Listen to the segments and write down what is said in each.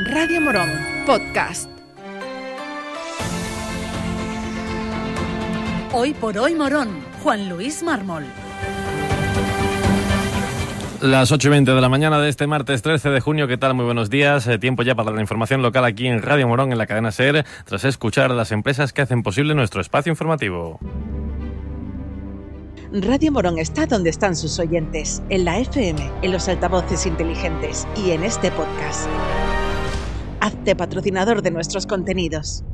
Radio Morón, podcast. Hoy por hoy Morón, Juan Luis Mármol. Las 8 y 20 de la mañana de este martes 13 de junio, ¿qué tal? Muy buenos días. Eh, tiempo ya para la información local aquí en Radio Morón, en la cadena SER, tras escuchar a las empresas que hacen posible nuestro espacio informativo. Radio Morón está donde están sus oyentes, en la FM, en los altavoces inteligentes y en este podcast. Hazte patrocinador de nuestros contenidos.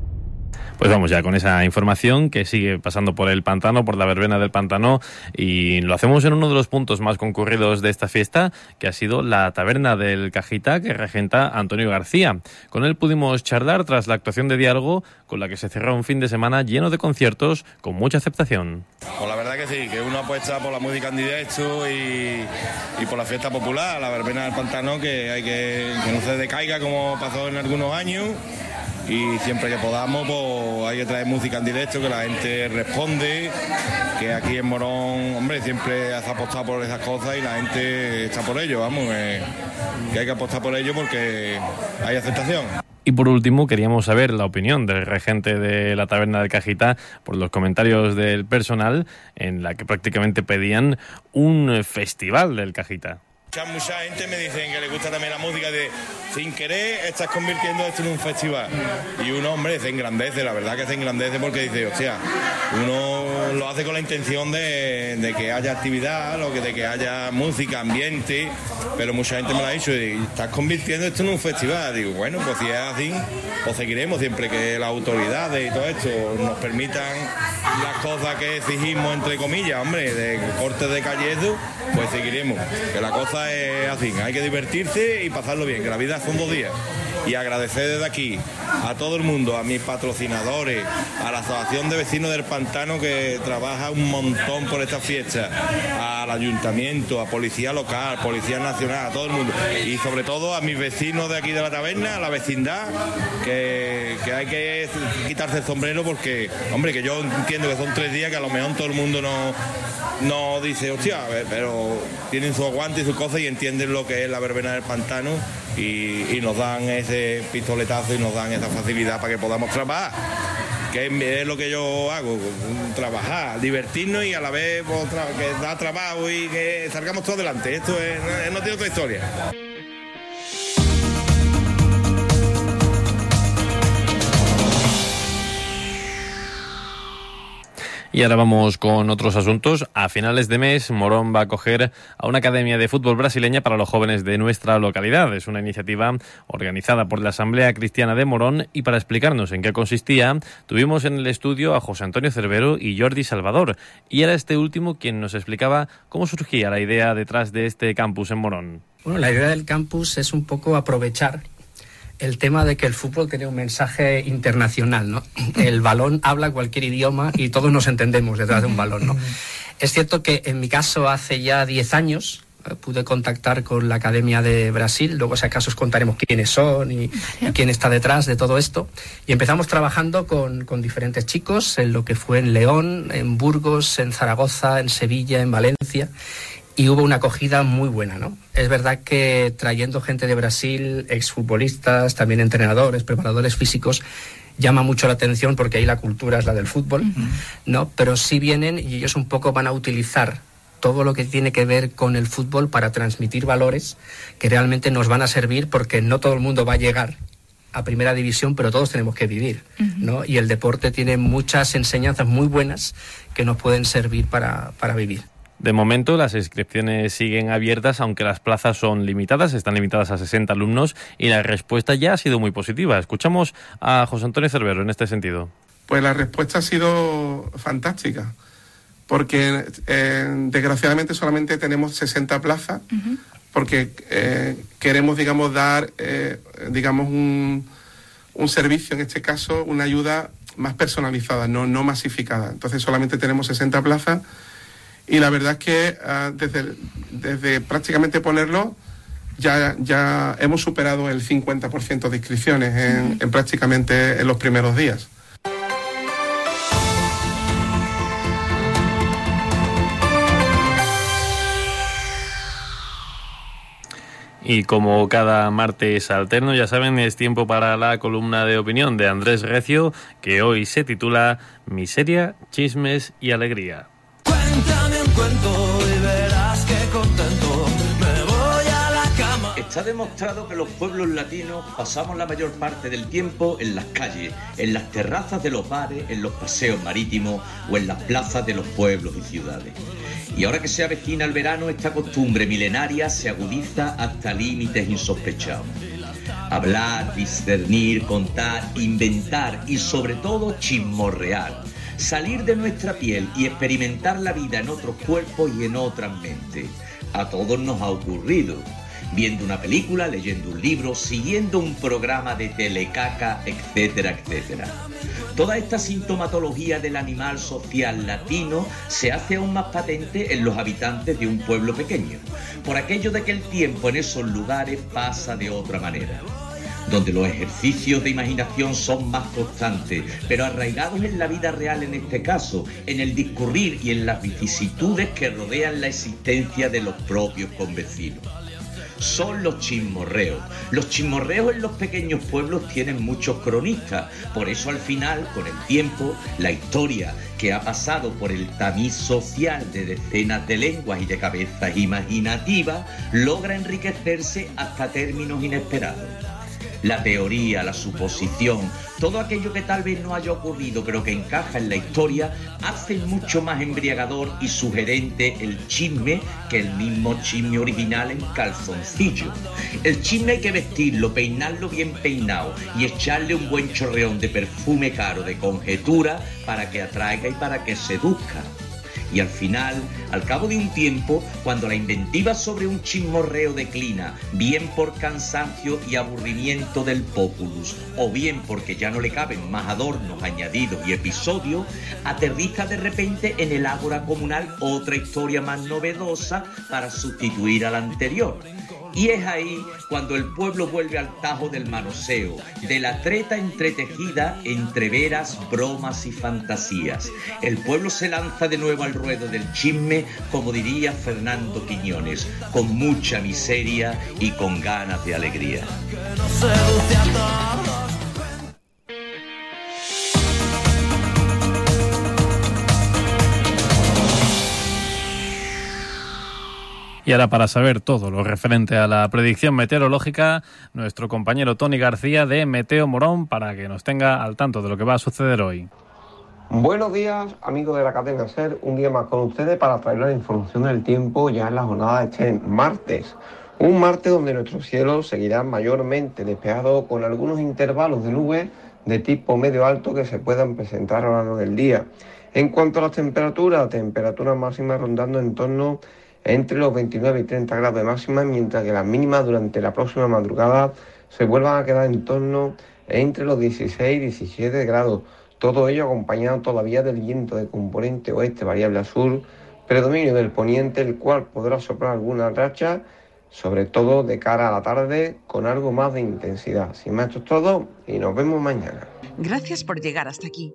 Pues vamos ya con esa información que sigue pasando por el pantano, por la verbena del pantano, y lo hacemos en uno de los puntos más concurridos de esta fiesta, que ha sido la taberna del Cajita que regenta Antonio García. Con él pudimos charlar tras la actuación de diálogo, con la que se cerró un fin de semana lleno de conciertos con mucha aceptación. Pues la verdad que sí, que uno apuesta por la música en directo y, por la fiesta popular, la verbena del pantano, que hay que, que no se decaiga como pasó en algunos años y siempre que podamos pues hay que traer música en directo, que la gente responde, que aquí en Morón, hombre, siempre has apostado por esas cosas y la gente está por ello, vamos, que hay que apostar por ello porque hay aceptación. Y por último, queríamos saber la opinión del regente de la taberna del Cajita por los comentarios del personal en la que prácticamente pedían un festival del Cajita. Mucha, gente me dicen que le gusta también la música de sin querer estás convirtiendo esto en un festival. Y uno, hombre, se engrandece, la verdad que se engrandece porque dice, hostia, uno lo hace con la intención de, que haya actividad, lo que, de que haya música, ambiente, pero mucha gente me lo ha dicho, y estás convirtiendo esto en un festival. Digo, bueno, pues si es así, pues seguiremos siempre que las autoridades y todo esto nos permitan las cosas que exigimos, entre comillas, hombre, de cortes de calle eso, pues seguiremos. Que la cosa es así, hay que divertirse y pasarlo bien, que la vida son dos días. Y agradecer desde aquí a todo el mundo, a mis patrocinadores, a la Asociación de Vecinos del Pantano que trabaja un montón por esta fiesta, al ayuntamiento, a Policía Local, Policía Nacional, a todo el mundo. Y sobre todo a mis vecinos de aquí de la taberna, a la vecindad, que, que hay que quitarse el sombrero porque, hombre, que yo entiendo que son tres días que a lo mejor todo el mundo no, no dice, hostia, pero tienen su aguante y sus cosas y entienden lo que es la verbena del pantano y, y nos dan ese pistoletazo y nos dan esa facilidad para que podamos trabajar. Que es lo que yo hago, trabajar, divertirnos y a la vez pues, que da trabajo y que salgamos todos adelante. Esto es, no tiene otra historia. Y ahora vamos con otros asuntos. A finales de mes, Morón va a acoger a una academia de fútbol brasileña para los jóvenes de nuestra localidad. Es una iniciativa organizada por la Asamblea Cristiana de Morón y para explicarnos en qué consistía, tuvimos en el estudio a José Antonio Cervero y Jordi Salvador. Y era este último quien nos explicaba cómo surgía la idea detrás de este campus en Morón. Bueno, la idea del campus es un poco aprovechar el tema de que el fútbol tiene un mensaje internacional, ¿no? El balón habla cualquier idioma y todos nos entendemos detrás de un balón, ¿no? Es cierto que en mi caso hace ya 10 años eh, pude contactar con la Academia de Brasil, luego si acaso os contaremos quiénes son y, quién está detrás de todo esto. Y empezamos trabajando con, con diferentes chicos en lo que fue en León, en Burgos, en Zaragoza, en Sevilla, en Valencia y hubo una acogida muy buena, ¿no? Es verdad que trayendo gente de Brasil, exfutbolistas, también entrenadores, preparadores físicos, llama mucho la atención porque ahí la cultura es la del fútbol, ¿no? Pero sí vienen y ellos un poco van a utilizar todo lo que tiene que ver con el fútbol para transmitir valores que realmente nos van a servir porque no todo el mundo va a llegar a primera división, pero todos tenemos que vivir, ¿no? Y el deporte tiene muchas enseñanzas muy buenas que nos pueden servir para, para vivir. De momento, las inscripciones siguen abiertas, aunque las plazas son limitadas, están limitadas a 60 alumnos y la respuesta ya ha sido muy positiva. Escuchamos a José Antonio Cervero en este sentido. Pues la respuesta ha sido fantástica, porque eh, desgraciadamente solamente tenemos 60 plazas, porque eh, queremos, digamos, dar, eh, digamos, un, un servicio, en este caso, una ayuda más personalizada, no, no masificada. Entonces solamente tenemos 60 plazas y la verdad es que ah, desde, desde prácticamente ponerlo ya, ya hemos superado el 50% de inscripciones en, en prácticamente en los primeros días. Y como cada martes alterno, ya saben, es tiempo para la columna de opinión de Andrés Recio, que hoy se titula Miseria, Chismes y Alegría. Cuento y verás que contento me voy a la cama. Está demostrado que los pueblos latinos pasamos la mayor parte del tiempo en las calles, en las terrazas de los bares, en los paseos marítimos o en las plazas de los pueblos y ciudades. Y ahora que se avecina el verano, esta costumbre milenaria se agudiza hasta límites insospechados. Hablar, discernir, contar, inventar y sobre todo chismorrear. Salir de nuestra piel y experimentar la vida en otros cuerpos y en otras mentes. A todos nos ha ocurrido. Viendo una película, leyendo un libro, siguiendo un programa de telecaca, etcétera, etcétera. Toda esta sintomatología del animal social latino se hace aún más patente en los habitantes de un pueblo pequeño, por aquello de que el tiempo en esos lugares pasa de otra manera donde los ejercicios de imaginación son más constantes, pero arraigados en la vida real en este caso, en el discurrir y en las vicisitudes que rodean la existencia de los propios convecinos. Son los chismorreos. Los chismorreos en los pequeños pueblos tienen muchos cronistas, por eso al final, con el tiempo, la historia que ha pasado por el tamiz social de decenas de lenguas y de cabezas imaginativas, logra enriquecerse hasta términos inesperados la teoría, la suposición, todo aquello que tal vez no haya ocurrido pero que encaja en la historia, hace mucho más embriagador y sugerente el chisme que el mismo chisme original en calzoncillo. El chisme hay que vestirlo, peinarlo bien peinado y echarle un buen chorreón de perfume caro de conjetura para que atraiga y para que seduzca. Y al final, al cabo de un tiempo, cuando la inventiva sobre un chismorreo declina, bien por cansancio y aburrimiento del populus, o bien porque ya no le caben más adornos añadidos y episodios, aterriza de repente en el ágora comunal otra historia más novedosa para sustituir a la anterior. Y es ahí cuando el pueblo vuelve al tajo del manoseo, de la treta entretejida entre veras, bromas y fantasías. El pueblo se lanza de nuevo al ruedo del chisme, como diría Fernando Quiñones, con mucha miseria y con ganas de alegría. Seduce Y ahora para saber todo lo referente a la predicción meteorológica, nuestro compañero Tony García de Meteo Morón para que nos tenga al tanto de lo que va a suceder hoy. Buenos días, amigos de la cadena SER. Un día más con ustedes para traer la información del tiempo ya en la jornada de este martes. Un martes donde nuestro cielo seguirá mayormente despejado con algunos intervalos de nubes de tipo medio alto que se puedan presentar a lo largo del día. En cuanto a las temperaturas, temperaturas máximas rondando en torno entre los 29 y 30 grados de máxima, mientras que las mínimas durante la próxima madrugada se vuelvan a quedar en torno entre los 16 y 17 grados. Todo ello acompañado todavía del viento de componente oeste variable a sur, predominio del poniente, el cual podrá soplar alguna racha, sobre todo de cara a la tarde, con algo más de intensidad. Sin más, esto es todo y nos vemos mañana. Gracias por llegar hasta aquí.